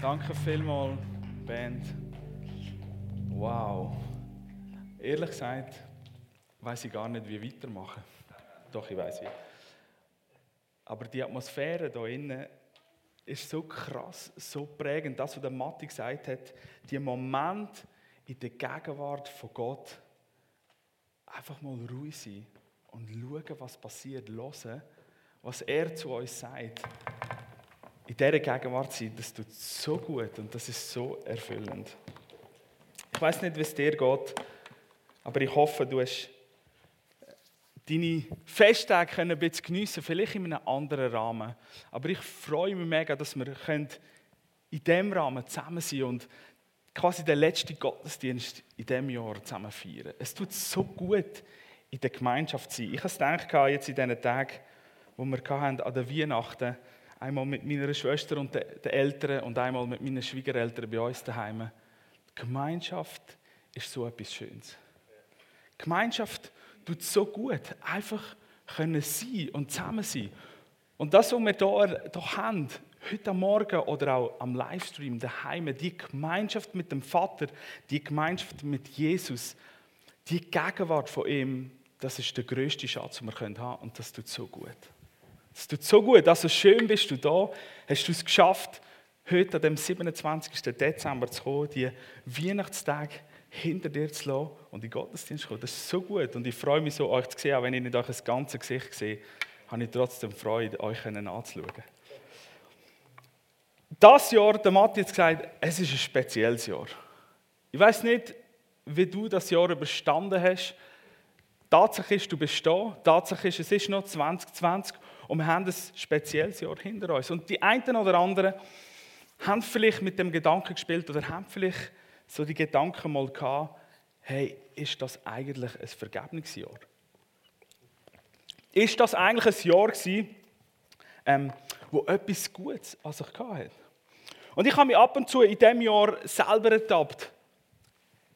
Danke vielmals, Band. Wow. Ehrlich gesagt, weiß ich gar nicht, wie weitermachen. Doch, ich weiß wie. Aber die Atmosphäre hier innen ist so krass, so prägend. Das, was der Matti gesagt hat, die Moment in der Gegenwart von Gott, einfach mal ruhig sein und schauen, was passiert, hören, was er zu uns sagt. In dieser Gegenwart sein, das tut so gut und das ist so erfüllend. Ich weiß nicht, wie es dir geht, aber ich hoffe, du hast deine Festtage ein bisschen geniessen vielleicht in einem anderen Rahmen. Aber ich freue mich mega, dass wir in diesem Rahmen zusammen sein und quasi den letzten Gottesdienst in diesem Jahr zusammen feiern. Es tut so gut, in der Gemeinschaft zu sein. Ich habe es gedacht, jetzt in diesen Tagen, wo wir hatten, an der Weihnachten, einmal mit meiner Schwester und den Eltern und einmal mit meinen Schwiegereltern bei uns daheim. Gemeinschaft ist so etwas Schönes. Gemeinschaft tut so gut, einfach können sein und zusammen sein. Und das, was wir hier, hier haben, heute Morgen oder auch am Livestream daheim, die Gemeinschaft mit dem Vater, die Gemeinschaft mit Jesus, die Gegenwart von ihm, das ist der größte Schatz, den wir haben können. Und das tut so gut. Das tut so gut. Also schön bist du da, hast du es geschafft, heute dem 27. Dezember zu kommen, die Weihnachtstage hinter dir zu lassen und in Gottesdienst zu kommen. Das ist so gut und ich freue mich so, euch zu sehen, auch wenn ich nicht euch das ganze Gesicht sehe, habe ich trotzdem Freude, euch anzuschauen. Das Jahr, der Matti hat gesagt, es ist ein spezielles Jahr. Ich weiß nicht, wie du das Jahr überstanden hast. Tatsache ist, du bist da. Tatsache ist, es ist noch 2020 und wir haben ein spezielles Jahr hinter uns. Und die einen oder anderen haben vielleicht mit dem Gedanken gespielt oder haben vielleicht so die Gedanken mal gehabt, hey, ist das eigentlich ein Vergebungsjahr? Ist das eigentlich ein Jahr gewesen, ähm, wo etwas Gutes an sich hatte? Und ich habe mich ab und zu in diesem Jahr selber ertappt.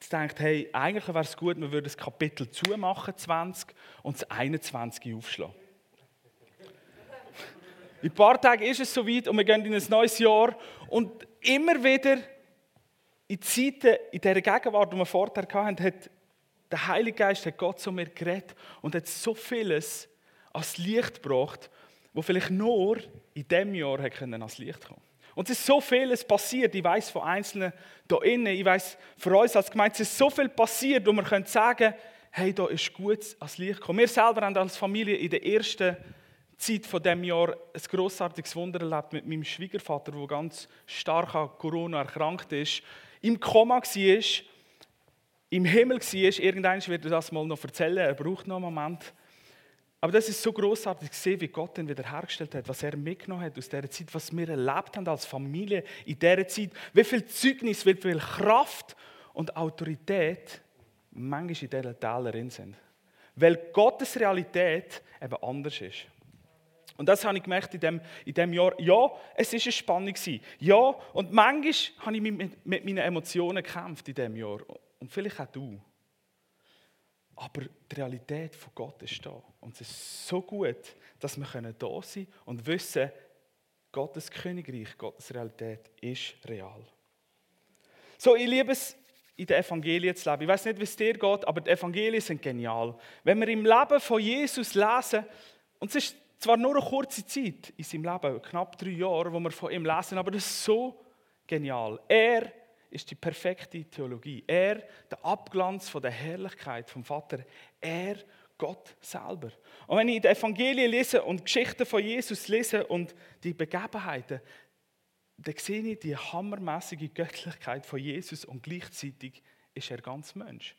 Ich dachte, hey, eigentlich wäre es gut, wir würden das Kapitel zumachen, 20, und das 21 aufschlagen. In ein paar Tagen ist es soweit und wir gehen in ein neues Jahr. Und immer wieder in Zeiten, in dieser Gegenwart, die wir vorher hatten, hat der Heilige Geist, hat Gott zu mir geredet und hat so vieles ans Licht gebracht, wo vielleicht nur in diesem Jahr ans Licht kommen Und es ist so vieles passiert. Ich weiß von Einzelnen da innen, ich weiß für uns als Gemeinde, es ist so viel passiert, wo wir können sagen hey, da ist gut ans Licht gekommen. Wir selber haben als Familie in der ersten Zeit von dem Jahr ein großartiges Wunder erlebt mit meinem Schwiegervater, der ganz stark an Corona erkrankt ist im Koma war, im Himmel war. Irgendwann wird er das mal noch erzählen, er braucht noch einen Moment. Aber das ist so großartig zu sehen, wie Gott ihn wiederhergestellt hat, was er mitgenommen hat aus dieser Zeit, was wir erlebt haben als Familie in dieser Zeit, wie viel Zeugnis, wie viel Kraft und Autorität manchmal in diesen Tälern sind. Weil Gottes Realität eben anders ist. Und das habe ich gemerkt in dem, in dem Jahr. Ja, es war eine Spannung. Ja, und manchmal habe ich mit, mit meinen Emotionen gekämpft in diesem Jahr. Und vielleicht auch du. Aber die Realität von Gott ist da. Und es ist so gut, dass wir da sein können und wissen, Gottes Königreich, Gottes Realität ist real. So, ich liebe es, in den Evangelien zu leben. Ich weiß nicht, wie es dir geht, aber die Evangelien sind genial. Wenn wir im Leben von Jesus lesen, und es ist zwar nur eine kurze Zeit in seinem Leben, knapp drei Jahre, wo wir von ihm lesen, aber das ist so genial. Er ist die perfekte Theologie. Er, der Abglanz von der Herrlichkeit vom Vater. Er, Gott selber. Und wenn ich die Evangelien lese und Geschichten von Jesus lese und die Begebenheiten, dann sehe ich die hammermäßige Göttlichkeit von Jesus und gleichzeitig ist er ganz Mensch.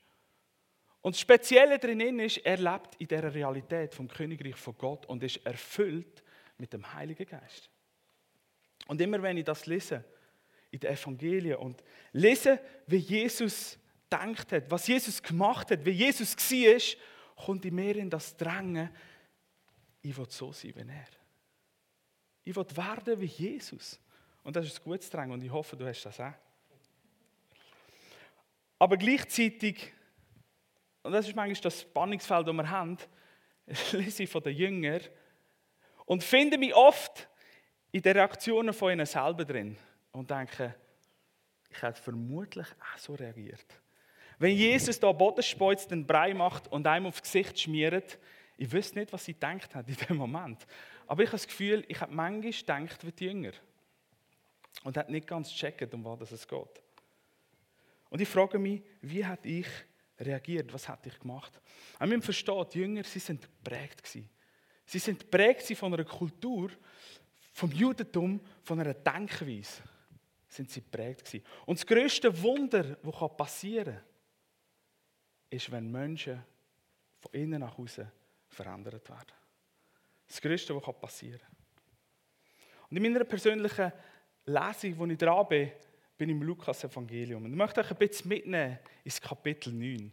Und das Spezielle darin ist, er lebt in dieser Realität vom Königreich von Gott und ist erfüllt mit dem Heiligen Geist. Und immer wenn ich das lese, in den Evangelien und lese, wie Jesus denkt hat, was Jesus gemacht hat, wie Jesus war, kommt in mir in das Drängen, ich will so sein wie er. Ich will werden wie Jesus. Und das ist ein gutes Drängen und ich hoffe, du hast das auch. Aber gleichzeitig und das ist manchmal das Spannungsfeld, das wir haben, lese ich von den Jüngern und finde mich oft in den Reaktionen von ihnen selber drin. und denke, ich hätte vermutlich auch so reagiert. Wenn Jesus da Boden speuzt, den Brei macht und einem aufs Gesicht schmiert, ich wüsste nicht, was sie gedacht hat in dem Moment. Aber ich habe das Gefühl, ich habe manchmal gedacht wie die Jünger. Und hat nicht ganz gecheckt, um was es geht. Und ich frage mich, wie hat ich reagiert? Was hat ich gemacht? Und man versteht, die Jünger, sie sind geprägt gewesen. Sie sind geprägt von einer Kultur, vom Judentum, von einer Denkweise. Sind sie geprägt gewesen. Und das größte Wunder, das passieren kann, ist, wenn Menschen von innen nach außen verändert werden. Das Größte, was passieren kann. Und in meiner persönlichen Lesung, wo ich dran bin, bin im Lukas-Evangelium. Und ich möchte euch ein bisschen mitnehmen ins Kapitel 9.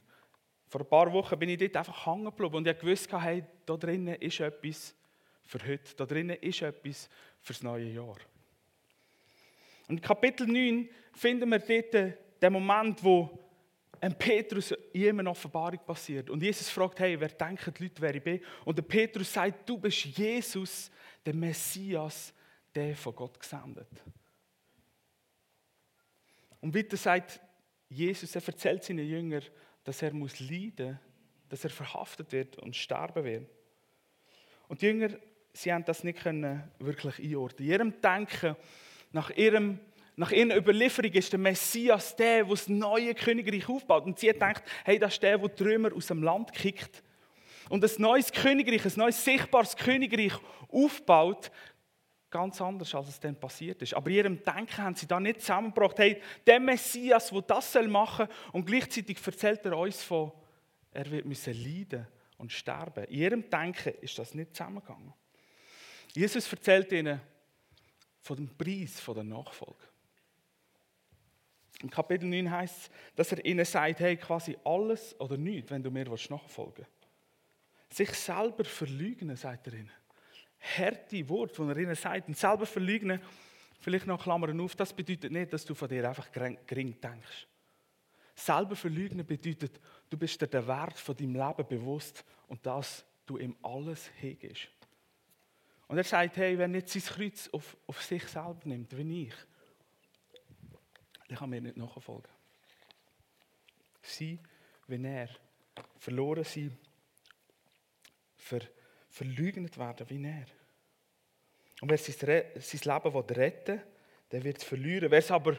Vor ein paar Wochen bin ich dort einfach hängen geblieben und ich wusste, hey, da drinnen ist etwas für heute. Da drinnen ist etwas für das neue Jahr. Und in Kapitel 9 finden wir dort den Moment, wo ein Petrus in eine Offenbarung passiert. Und Jesus fragt, hey, wer denken die Leute, wer ich bin? Und der Petrus sagt, du bist Jesus, der Messias, der von Gott gesendet. Und weiter sagt Jesus, er erzählt seinen Jüngern, dass er muss leiden, dass er verhaftet wird und sterben wird. Und die Jünger, sie haben das nicht können wirklich einordnen. In ihrem Denken, nach ihrem nach ihrer Überlieferung ist der Messias der, der das neue Königreich aufbaut. Und sie gedacht, hey, das ist der, der die Römer aus dem Land kickt. Und ein neues Königreich, ein neues sichtbares Königreich aufbaut, ganz anders, als es dann passiert ist. Aber in ihrem Denken haben sie da nicht zusammengebracht, hey, der Messias, der das machen soll, und gleichzeitig erzählt er uns von, er wird müssen leiden und sterben. In ihrem Denken ist das nicht zusammengegangen. Jesus erzählt ihnen von dem Preis von der Nachfolge. Im Kapitel 9 heißt es, dass er ihnen sagt, hey, quasi alles oder nichts, wenn du mir nachfolgen willst. Sich selber verleugnen, sagt er ihnen. Harte Wort, die er ihnen sagt. Und selber verleugnen, vielleicht noch Klammern auf, das bedeutet nicht, dass du von dir einfach gering denkst. Selber verleugnen bedeutet, du bist dir den Wert von deinem Leben bewusst und dass du ihm alles hegest. Und er sagt, hey, wenn jetzt sein Kreuz auf, auf sich selber nimmt, wie ich, dann kann mir nicht nachfolgen. Sie, wenn er verloren sein, ver, verleugnet werden wie er. Und wer sein, sein Leben will retten will, der wird es verlieren. Wer es aber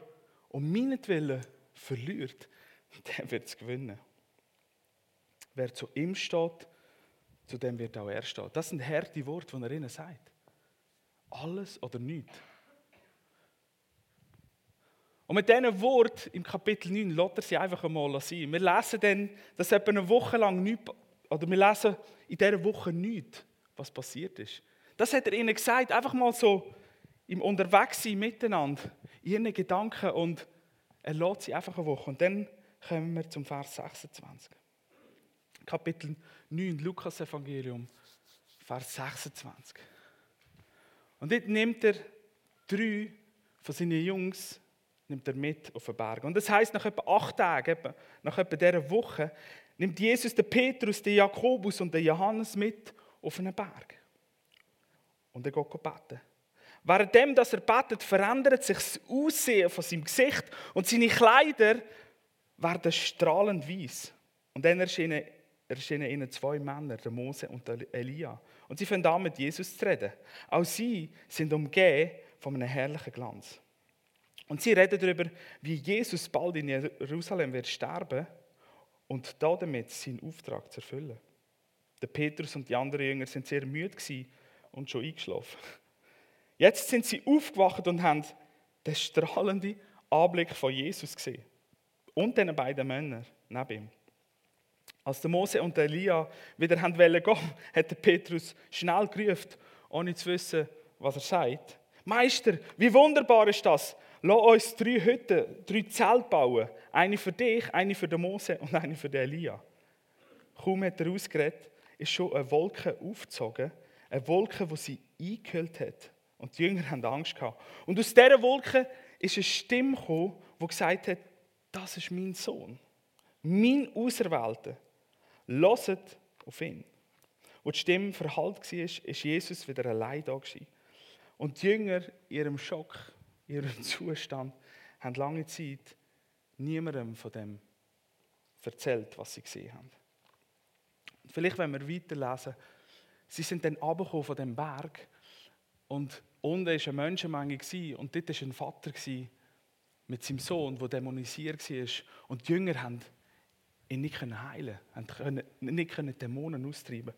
um meinetwillen verliert, der wird es gewinnen. Wer zu ihm steht, zu dem wird auch er stehen. Das sind harte Worte, die er ihnen sagt. Alles oder nichts. Und mit diesen Worten im Kapitel 9 lässt er sie einfach einmal sein. Wir lesen dann, dass etwa eine Woche lang nichts, oder wir lesen in dieser Woche nichts, was passiert ist. Das hat er ihnen gesagt, einfach mal so im Unterwegssein miteinander, in ihren Gedanken und er lässt sie einfach eine Woche. Und dann kommen wir zum Vers 26. Kapitel 9, Lukas Evangelium, Vers 26. Und dort nimmt er drei von seinen Jungs nimmt er mit auf den Berg. Und das heißt, nach etwa acht Tagen, nach etwa dieser Woche, nimmt Jesus den Petrus, den Jakobus und den Johannes mit auf einen Berg. Und er geht beten. Währenddem, dass er betet, verändert sich das Aussehen von seinem Gesicht und seine Kleider werden strahlend weiß. Und dann erscheinen, erscheinen ihnen zwei Männer, der Mose und der Elia. Und sie fangen an, mit Jesus zu reden. Auch sie sind umgeben von einem herrlichen Glanz. Und sie reden darüber, wie Jesus bald in Jerusalem wird sterben und damit seinen Auftrag zu erfüllen. Der Petrus und die anderen Jünger sind sehr müde und schon eingeschlafen. Jetzt sind sie aufgewacht und haben den strahlenden Anblick von Jesus gesehen. Und den beiden Männern neben ihm. Als der Mose und der Elia wieder gehen wollten, hat der Petrus schnell gerufen, ohne zu wissen, was er sagt. Meister, wie wunderbar ist das, Lass uns drei Hütten, drei Zelte bauen. Eine für dich, eine für den Mose und eine für den Elia. Kaum hat er ausgeredet, ist schon eine Wolke aufgezogen. Eine Wolke, die sie eingehüllt hat. Und die Jünger haben Angst gehabt. Und aus dieser Wolke ist eine Stimme gekommen, die gesagt hat, das ist mein Sohn. Mein Auserwählter. Loset auf ihn. Wo die Stimme verhallt war, ist Jesus wieder allein da. Und die Jünger in ihrem Schock ihrem Zustand, haben lange Zeit niemandem von dem erzählt, was sie gesehen haben. Vielleicht, wenn wir weiterlesen, sie sind dann runtergekommen von dem Berg und unten war eine Menschenmenge und dort war ein Vater mit seinem Sohn, der dämonisiert war. Und die Jünger haben ihn nicht heilen können, nicht Dämonen austreiben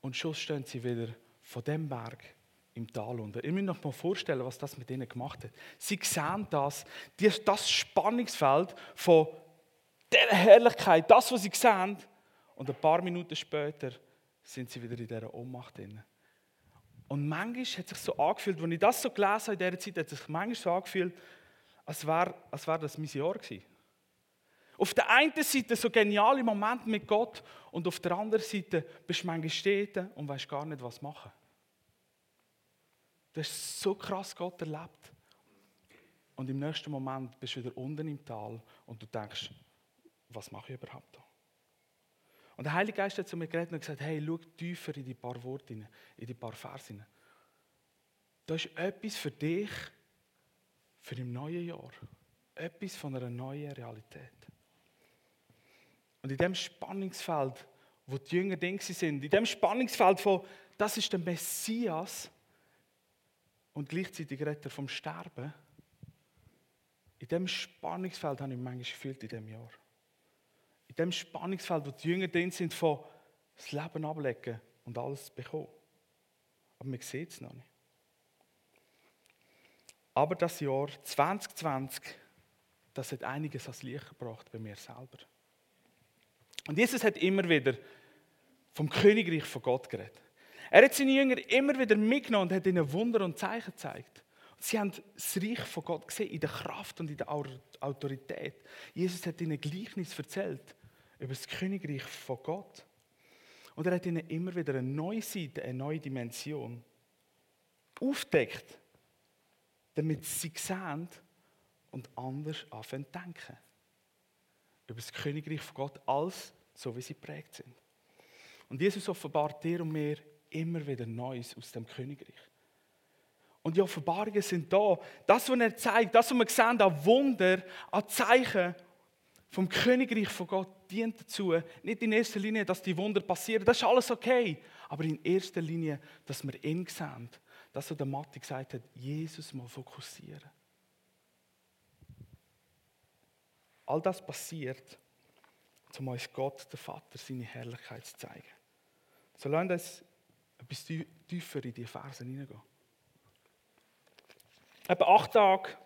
Und schon stehen sie wieder von dem Berg im Tal unter. Ich muss mir noch mal vorstellen, was das mit ihnen gemacht hat. Sie sehen das, das Spannungsfeld von dieser Herrlichkeit, das, was sie sehen, und ein paar Minuten später sind sie wieder in dieser Ohnmacht drin. Und manchmal hat es sich so angefühlt, als ich das so gelesen habe in dieser Zeit, hat es sich manchmal so angefühlt, als wäre, als wäre das mein Jahr gewesen. Auf der einen Seite so geniale Momente mit Gott und auf der anderen Seite bist du manchmal stehen und weißt gar nicht, was machen. Du hast so krass Gott erlebt. Und im nächsten Moment bist du wieder unten im Tal und du denkst, was mache ich überhaupt da? Und der Heilige Geist hat zu mir geredet und gesagt, hey, schau tiefer in die paar Worte, in die paar Verse. Da ist etwas für dich, für im neuen Jahr. Etwas von einer neuen Realität. Und in dem Spannungsfeld, wo die Jünger Dinge sind, in dem Spannungsfeld von, das ist der Messias und gleichzeitig redet er vom Sterben, in dem Spannungsfeld habe ich mich manchmal gefühlt in diesem Jahr. In dem Spannungsfeld, wo die Jünger drin sind, von das Leben ablegen und alles bekommen. Aber man sieht es noch nicht. Aber das Jahr 2020, das hat einiges ans Licht gebracht bei mir selber. Und Jesus hat immer wieder vom Königreich von Gott geredet. Er hat seine Jünger immer wieder mitgenommen und hat ihnen Wunder und Zeichen gezeigt. Sie haben das Reich von Gott gesehen, in der Kraft und in der Autorität. Jesus hat ihnen Gleichnis erzählt über das Königreich von Gott. Und er hat ihnen immer wieder eine neue Seite, eine neue Dimension aufdeckt damit sie sehen und anders anfangen zu denken. Über das Königreich von Gott, als so wie sie prägt sind. Und Jesus offenbart dir und mir immer wieder Neues aus dem Königreich. Und die Offenbarungen sind da. Das, was er zeigt, das, was wir sehen, an Wunder, an Zeichen vom Königreich von Gott, dient dazu, nicht in erster Linie, dass die Wunder passieren, das ist alles okay, aber in erster Linie, dass wir ihn sehen dass er der Matti gesagt hat, Jesus mal fokussieren. All das passiert, um uns Gott, der Vater, seine Herrlichkeit zu zeigen. So lasst uns etwas tiefer in die Versen hineingehen. Etwa acht Tage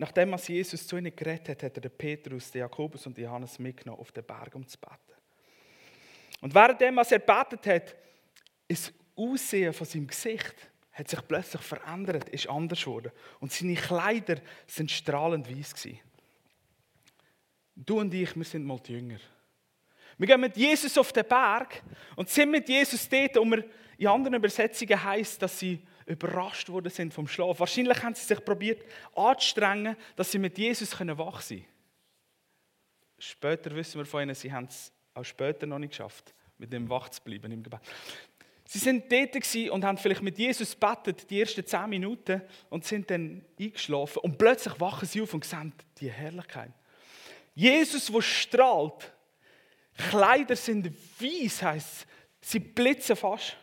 nachdem Jesus zu ihnen geredet hat, hat er den Petrus, den Jakobus und Johannes mitgenommen auf den Berg, um zu beten. Und währenddem, er betet hat, ist Aussehen von seinem Gesicht hat sich plötzlich verändert, ist anders geworden. Und seine Kleider sind strahlend weiß gewesen. Du und ich, wir sind mal die Jünger. Wir gehen mit Jesus auf den Berg und sind mit Jesus dort, und wir in anderen Übersetzungen heißt, dass sie überrascht worden sind vom Schlaf. Wahrscheinlich haben sie sich probiert anzustrengen, dass sie mit Jesus wach sein können. Später wissen wir von ihnen, sie haben es auch später noch nicht geschafft, mit dem wach zu bleiben im Gebet. Sie sind dort und haben vielleicht mit Jesus betet, die ersten zehn Minuten, und sind dann eingeschlafen. Und plötzlich wachen sie auf und sehen die Herrlichkeit. Jesus, der strahlt, Kleider sind weiß, heisst sie blitzen fast.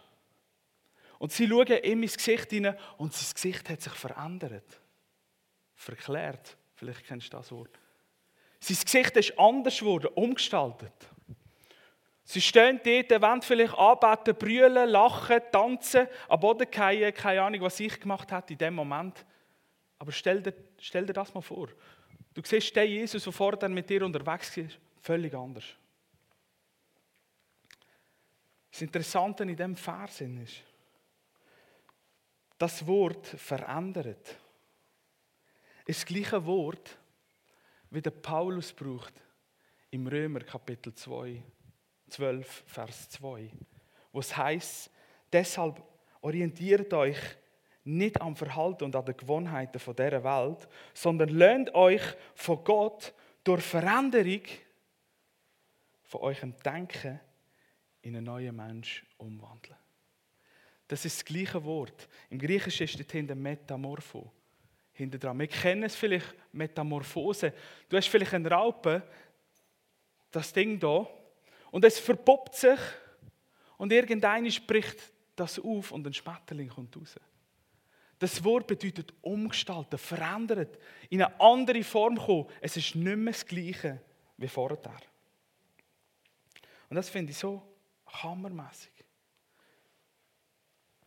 Und sie schauen ihm ins Gesicht hinein und sein Gesicht hat sich verändert. Verklärt, vielleicht kennst du das Wort. Sein Gesicht ist anders geworden, umgestaltet. Sie stehen dort, wollen vielleicht anbeten, brüllen, lachen, tanzen, am Boden fallen, keine Ahnung, was ich gemacht habe in dem Moment. Aber stell dir, stell dir das mal vor. Du siehst den Jesus, der vorher mit dir unterwegs war, völlig anders. Das Interessante in diesem Vers ist, das Wort verändert ist das gleiche Wort, wie der Paulus braucht im Römer Kapitel 2 12, Vers 2, wo es heißt, deshalb orientiert euch nicht am Verhalten und an den Gewohnheiten dieser Welt, sondern lernt euch von Gott durch Veränderung von eurem Denken in einen neuen Mensch umwandeln. Das ist das gleiche Wort. Im Griechischen steht hinter Metamorpho. Hinter dran. Wir kennen es vielleicht Metamorphose. Du hast vielleicht eine Raupe, das Ding da, und es verpuppt sich und irgendeiner spricht das auf und ein Schmetterling kommt raus. Das Wort bedeutet umgestalten, verändert, in eine andere Form kommen. Es ist nicht mehr das Gleiche wie vorher. Und das finde ich so hammermäßig.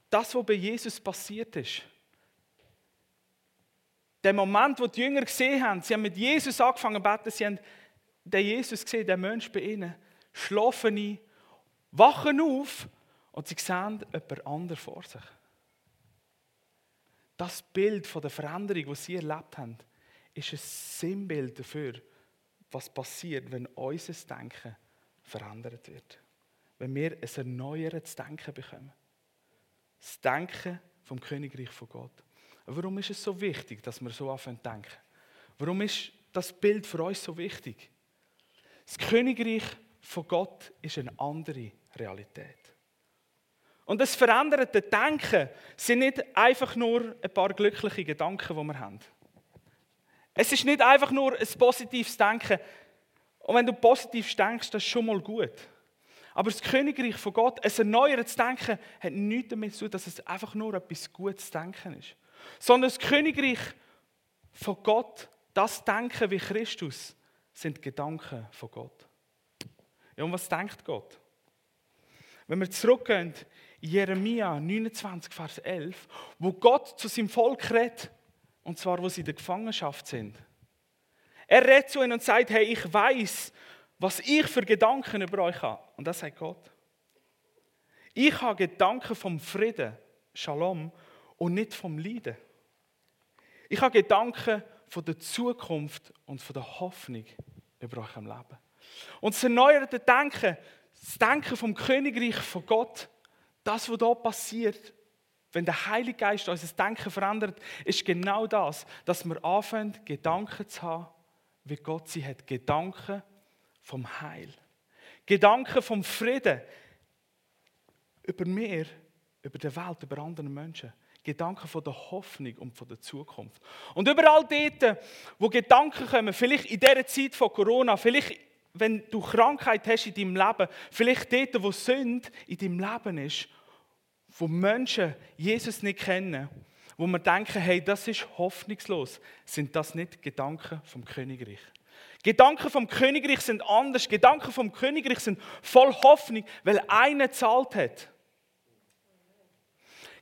Das, was bei Jesus passiert ist, der Moment, wo die Jünger gesehen haben, sie haben mit Jesus angefangen zu beten, sie haben den Jesus gesehen, den Mensch bei ihnen, schlafen ein, wachen auf und sie sehen jemand anderes vor sich. Das Bild von der Veränderung, die sie erlebt haben, ist ein Sinnbild dafür, was passiert, wenn unser Denken verändert wird. Wenn wir ein erneuertes Denken bekommen. Das Denken vom Königreich von Gott. Warum ist es so wichtig, dass wir so anfangen zu denken? Warum ist das Bild für uns so wichtig? Das Königreich von Gott ist eine andere Realität. Und das veränderte Denken sind nicht einfach nur ein paar glückliche Gedanken, die wir haben. Es ist nicht einfach nur ein positives Denken. Und wenn du positiv denkst, das ist schon mal gut. Aber das Königreich von Gott, ein erneuertes Denken, hat nichts damit zu tun, dass es einfach nur etwas Gutes Denken ist. Sondern das Königreich von Gott, das Denken wie Christus, sind Gedanken von Gott. Ja, und was denkt Gott? Wenn wir zurückgehen in Jeremia 29, Vers 11, wo Gott zu seinem Volk redet, und zwar, wo sie in der Gefangenschaft sind. Er redet zu ihnen und sagt, hey, ich weiß, was ich für Gedanken über euch habe. Und das sagt Gott. Ich habe Gedanken vom Frieden, Shalom, und nicht vom Leiden. Ich habe Gedanken von der Zukunft und von der Hoffnung über euch im Leben. Und das erneuerte Denken, das Denken vom Königreich von Gott, das, was da passiert, wenn der Heilige Geist unser Denken verändert, ist genau das, dass wir anfangen, Gedanken zu haben, wie Gott sie hat. Gedanken vom Heil. Gedanken vom Frieden. Über mir, über die Welt, über andere Menschen. Gedanken von der Hoffnung und von der Zukunft. Und überall dort, wo Gedanken kommen, vielleicht in dieser Zeit von Corona, vielleicht wenn du Krankheit hast in deinem Leben, vielleicht dort, wo Sünde in deinem Leben ist, wo Menschen Jesus nicht kennen, wo wir denken, hey, das ist hoffnungslos, sind das nicht Gedanken vom Königreich. Gedanken vom Königreich sind anders. Gedanken vom Königreich sind voll Hoffnung, weil einer zahlt hat.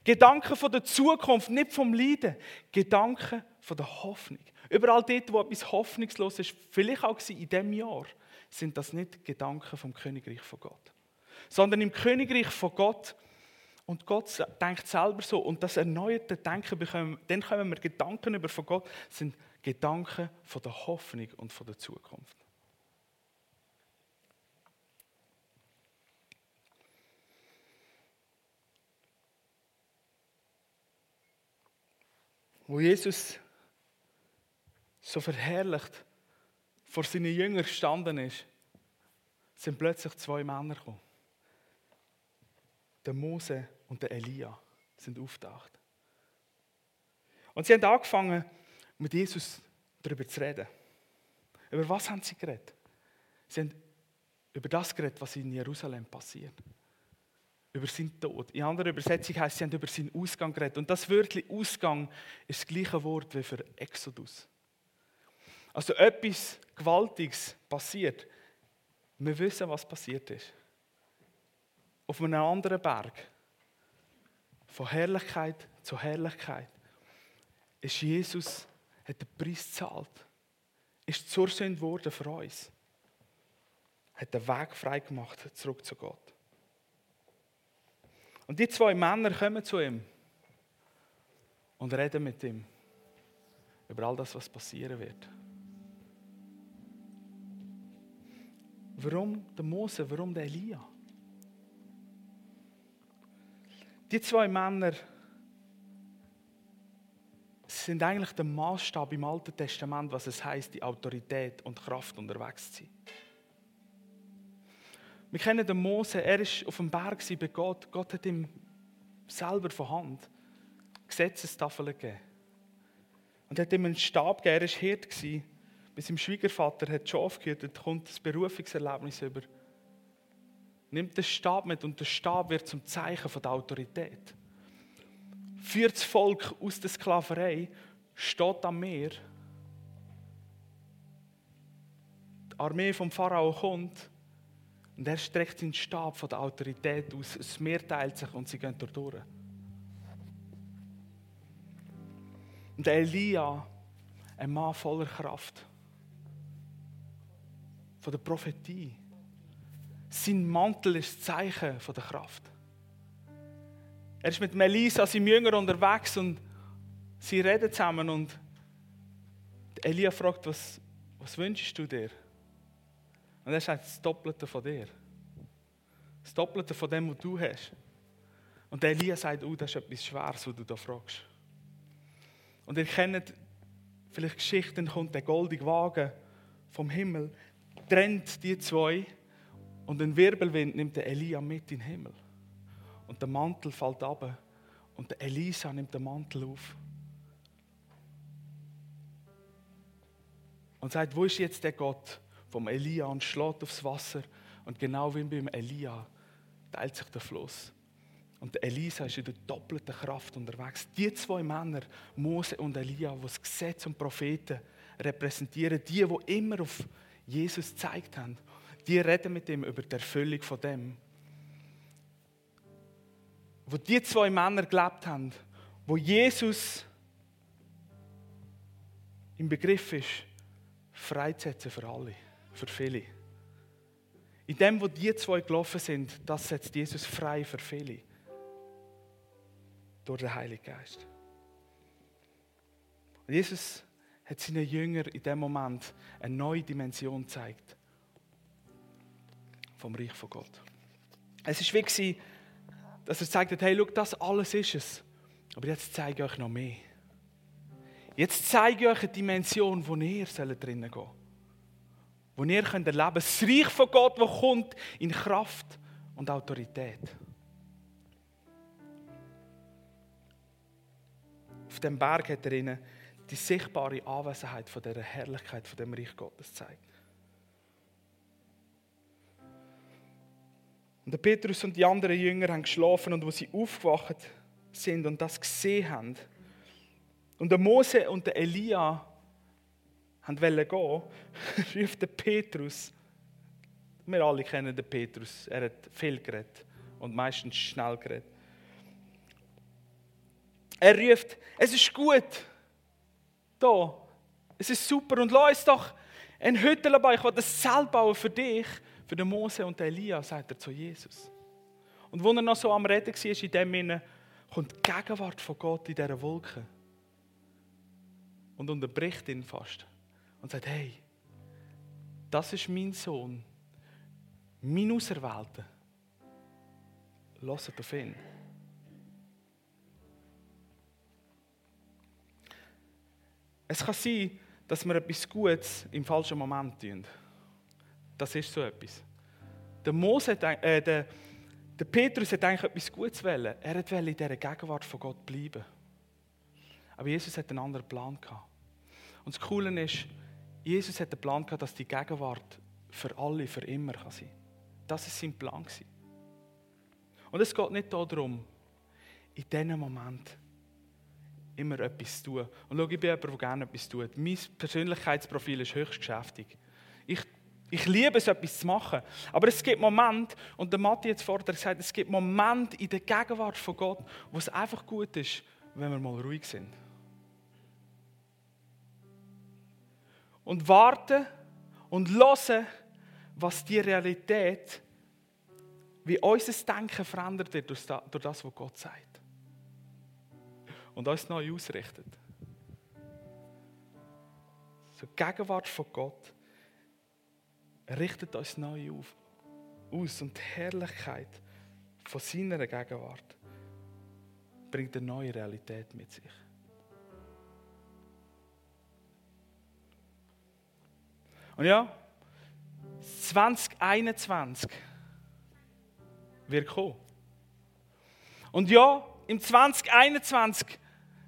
Gedanken von der Zukunft, nicht vom Leiden. Gedanken von der Hoffnung. Überall dort, wo etwas hoffnungslos ist, vielleicht auch in diesem Jahr, sind das nicht Gedanken vom Königreich von Gott. Sondern im Königreich von Gott und Gott denkt selber so. Und das erneuerte Denken bekommen, dann kommen wir Gedanken über von Gott, sind Gedanken von der Hoffnung und von der Zukunft. Wo Jesus so verherrlicht vor seinen Jüngern gestanden ist, sind plötzlich zwei Männer gekommen. Der Mose und der Elia sind auftaucht. Und sie haben angefangen, mit Jesus darüber zu reden. Über was haben sie geredet? Sie haben über das geredet, was in Jerusalem passiert. Über seinen Tod. In anderer Übersetzung heißt sie haben über seinen Ausgang geredet. Und das Wörtchen Ausgang ist das gleiche Wort wie für Exodus. Also etwas Gewaltiges passiert. Wir wissen, was passiert ist. Auf einem anderen Berg von Herrlichkeit zu Herrlichkeit, ist Jesus, hat den Preis gezahlt, ist zur Sünde geworden für uns, hat den Weg frei gemacht zurück zu Gott. Und die zwei Männer kommen zu ihm und reden mit ihm über all das, was passieren wird. Warum der Mose, warum der Elia? Die zwei Männer sind eigentlich der Maßstab im Alten Testament, was es heißt, die Autorität und Kraft unterwegs zu sein. Wir kennen den Mose, er ist auf dem Berg bei Gott. Gott hat ihm selber von Hand, Gesetzestafeln gegeben. Und hat ihm einen Stab gegeben, er war Hirt. Bei seinem Schwiegervater hat Schaf gehört, kommt das Berufungserlebnis über. Nimmt den Stab mit und der Stab wird zum Zeichen der Autorität. Führt das Volk aus der Sklaverei, steht am Meer. Die Armee vom Pharao kommt und er streckt seinen Stab von der Autorität aus. Das Meer teilt sich und sie gehen dort durch. Und Elia, ein Mann voller Kraft, von der Prophetie. Sein Mantel ist das Zeichen von der Kraft. Er ist mit Melissa, seinem Jünger, unterwegs und sie reden zusammen und Elia fragt, was, was wünschst du dir? Und er sagt, das Doppelte von dir. Das Doppelte von dem, was du hast. Und Elia sagt, oh, das ist etwas Schweres, was du da fragst. Und ihr kennt vielleicht Geschichten, kommt der goldige Wagen vom Himmel, trennt die zwei und ein Wirbelwind nimmt der Elia mit in den Himmel. Und der Mantel fällt ab und Elisa nimmt den Mantel auf. Und sagt, wo ist jetzt der Gott vom Elia und schlägt aufs Wasser. Und genau wie beim Elia teilt sich der Fluss. Und Elisa ist in der doppelten Kraft unterwegs. Die zwei Männer, Mose und Elia, die das Gesetz und Propheten repräsentieren, die, die immer auf Jesus gezeigt haben, die reden mit ihm über die Erfüllung von dem. Wo die zwei Männer gelebt haben, wo Jesus im Begriff ist, freizusetzen für alle, für viele. In dem, wo die zwei gelaufen sind, das setzt Jesus frei für viele durch den Heiligen Geist. Und Jesus hat seinen Jüngern in dem Moment eine neue Dimension gezeigt vom Reich von Gott. Es ist wie, dass er hat, hey, schau, das alles ist es. Aber jetzt zeige ich euch noch mehr. Jetzt zeige ich euch eine Dimension, wo ihr drinnen gehen Wo ihr erleben könnt. Das Reich von Gott, das kommt in Kraft und Autorität. auf dem Berg hat er ihnen die sichtbare Anwesenheit von dieser Herrlichkeit, von dem Reich Gottes gezeigt. Und der Petrus und die anderen Jünger haben geschlafen und wo sie aufgewacht sind und das gesehen haben, und der Mose und der Elia haben wollen gehen, rief der Petrus, wir alle kennen den Petrus, er hat viel geredet und meistens schnell geredet. Er ruft, es ist gut. Da. Es ist super. Und lass uns doch ein Hütte bauen. Ich will das Zelt bauen für dich, für den Mose und Elia, sagt er zu Jesus. Und wo er noch so am Reden war, in dem Sinne, kommt die Gegenwart von Gott in dieser Wolke. Und unterbricht ihn fast. Und sagt, hey, das ist mein Sohn, mein Auserwählter. Lasst auf ihn. Es kann sein, dass wir etwas Gutes im falschen Moment tun. Das ist so etwas. Der, Mose, äh, der, der Petrus hat eigentlich etwas Gutes wollen. Er wollte in dieser Gegenwart von Gott bleiben. Aber Jesus hat einen anderen Plan gehabt. Und das Coole ist, Jesus hat einen Plan gehabt, dass die Gegenwart für alle, für immer kann sein Das war sein Plan. Und es geht nicht darum, in diesem Moment immer etwas tun. Und schau, ich bin jemand, der gerne etwas tut. Mein Persönlichkeitsprofil ist höchst geschäftig. Ich, ich liebe es, etwas zu machen. Aber es gibt Momente, und der Matti jetzt vorher gesagt, es gibt Momente in der Gegenwart von Gott, wo es einfach gut ist, wenn wir mal ruhig sind. Und warten und hören, was die Realität, wie unser Denken verändert wird durch das, was Gott sagt und uns neu ausrichtet. So die Gegenwart von Gott richtet uns neu auf, aus und die Herrlichkeit von seiner Gegenwart bringt eine neue Realität mit sich. Und ja, 2021 wird kommen. Und ja, im 2021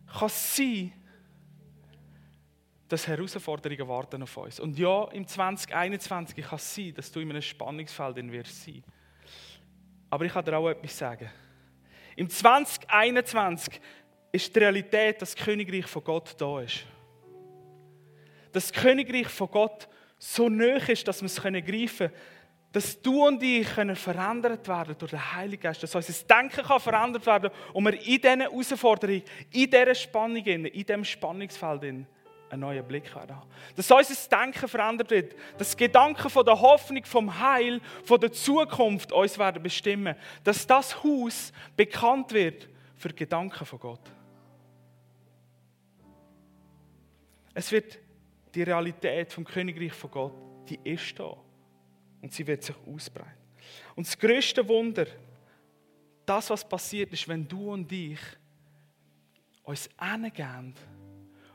kann es sein, dass Herausforderungen warten auf uns. Und ja, im 2021 kann es sein, dass du in einem Spannungsfeld wirst sein. Aber ich kann dir auch etwas sagen. Im 2021 ist die Realität, dass das Königreich von Gott da ist. Dass das Königreich von Gott so nah ist, dass wir es greifen können, dass du und ich können verändert werden durch den Heiligen Geist, dass unser Denken kann verändert werden und wir in diesen Herausforderungen, in dieser Spannung, in diesem Spannungsfeld einen neuen Blick haben. Dass unser Denken verändert wird, dass Gedanken von der Hoffnung, vom Heil, von der Zukunft uns werden bestimmen, dass das Haus bekannt wird für die Gedanken von Gott. Es wird die Realität vom Königreich von Gott, die ist da. Und sie wird sich ausbreiten. Und das größte Wunder, das, was passiert ist, wenn du und ich uns hingehen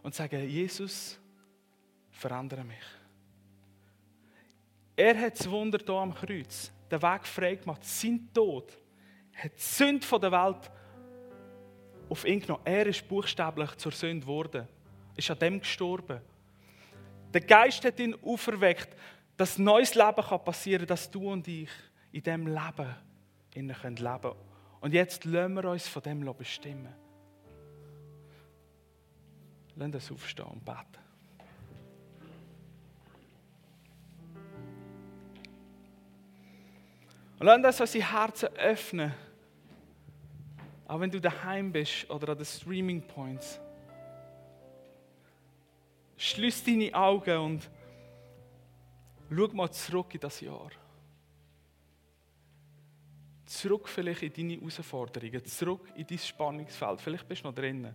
und sagen, Jesus, verändere mich. Er hat das Wunder hier am Kreuz, den Weg frei gemacht. Sein Tod hat die Sünde der Welt auf ihn genommen. Er ist buchstäblich zur Sünde geworden. Ist an dem gestorben. Der Geist hat ihn auferweckt, dass neues Leben passieren kann, dass du und ich in diesem Leben leben können. Und jetzt lassen wir uns von dem bestimmen. Lass uns aufstehen und beten. Und lass uns unsere Herzen öffnen. Auch wenn du daheim bist oder an den Streaming Points. Schließ deine Augen und schau mal zurück in das Jahr. Zurück vielleicht in deine Herausforderungen, zurück in dein Spannungsfeld. Vielleicht bist du noch drinnen.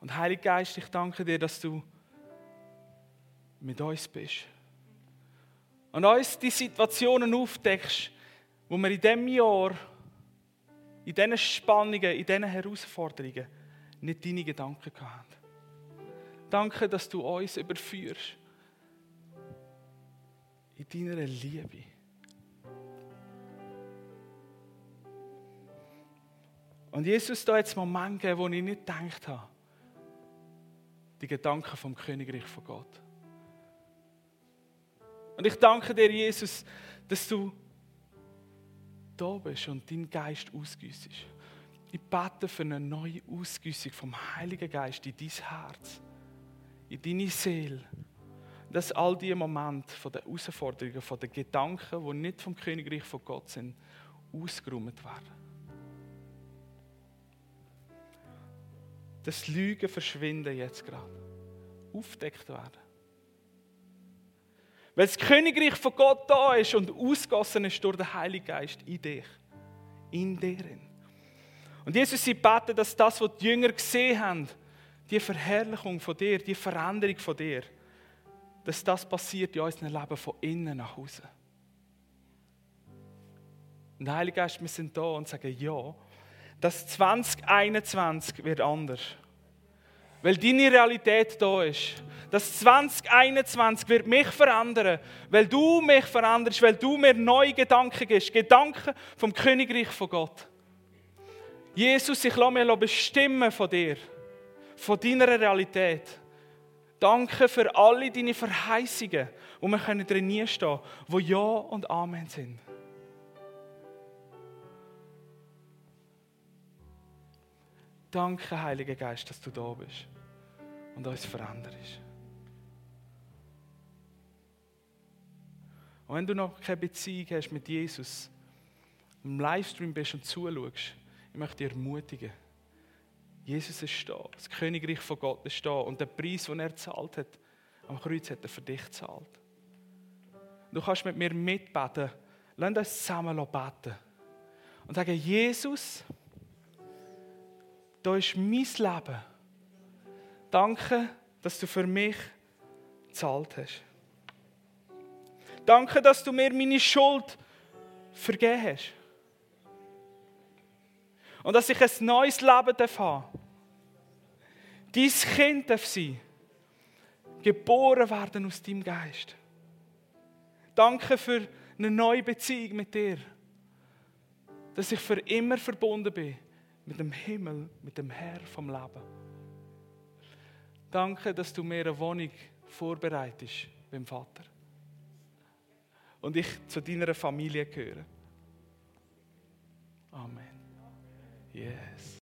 Und Heiliger Geist, ich danke dir, dass du mit uns bist. Und uns die Situationen aufdeckst, wo wir in diesem Jahr, in diesen Spannungen, in diesen Herausforderungen nicht deine Gedanken hatten. Danke, dass du uns überführst in deiner Liebe. Und Jesus, da jetzt Momente, wo ich nicht gedacht habe, die Gedanken vom Königreich von Gott. Und ich danke dir, Jesus, dass du da bist und dein Geist ausgüssest. Ich bete für eine neue Ausgüssung vom Heiligen Geist in dein Herz, in deine Seele. Dass all diese Momente von der Herausforderungen, von den Gedanken, die nicht vom Königreich von Gott sind, ausgeräumt werden. Dass Lügen verschwinden jetzt gerade. Aufdeckt werden. Weil das Königreich von Gott da ist und ausgossen ist durch den Heiligen Geist in dich. In deren. Und Jesus, sie beten, dass das, was die Jünger gesehen haben, die Verherrlichung von dir, die Veränderung von dir, dass das passiert in unserem Leben von innen nach außen. Und der Heilige Geist, wir sind da und sagen, ja, das 2021 wird anders. Weil deine Realität da ist. Das 2021 wird mich verändern, weil du mich veränderst, weil du mir neue Gedanken gibst. Gedanken vom Königreich von Gott. Jesus, ich lasse mich bestimmen von dir, von deiner Realität. Danke für alle deine Verheißungen, wo wir können drin stehen, wo Ja und Amen sind. Danke, Heiliger Geist, dass du da bist und uns veränderst. Und wenn du noch keine Beziehung hast mit Jesus, im Livestream bist und zuschaust, ich möchte dich ermutigen. Jesus ist da. Das Königreich von Gott ist da. Und der Preis, den er gezahlt hat, am Kreuz hat er für dich gezahlt. Du kannst mit mir mitbeten. Lass uns zusammen beten. Und sagen, Jesus, da ist mein Leben. Danke, dass du für mich gezahlt hast. Danke, dass du mir meine Schuld vergeben hast. Und dass ich ein neues Leben darf haben Dein Kind darf sein. Geboren werden aus deinem Geist. Danke für eine neue Beziehung mit dir. dass ich für immer verbunden bin mit dem Himmel, mit dem Herr vom Leben. Danke, dass du mir eine Wohnung vorbereitest beim Vater. Und ich zu deiner Familie gehöre. Amen. Yes.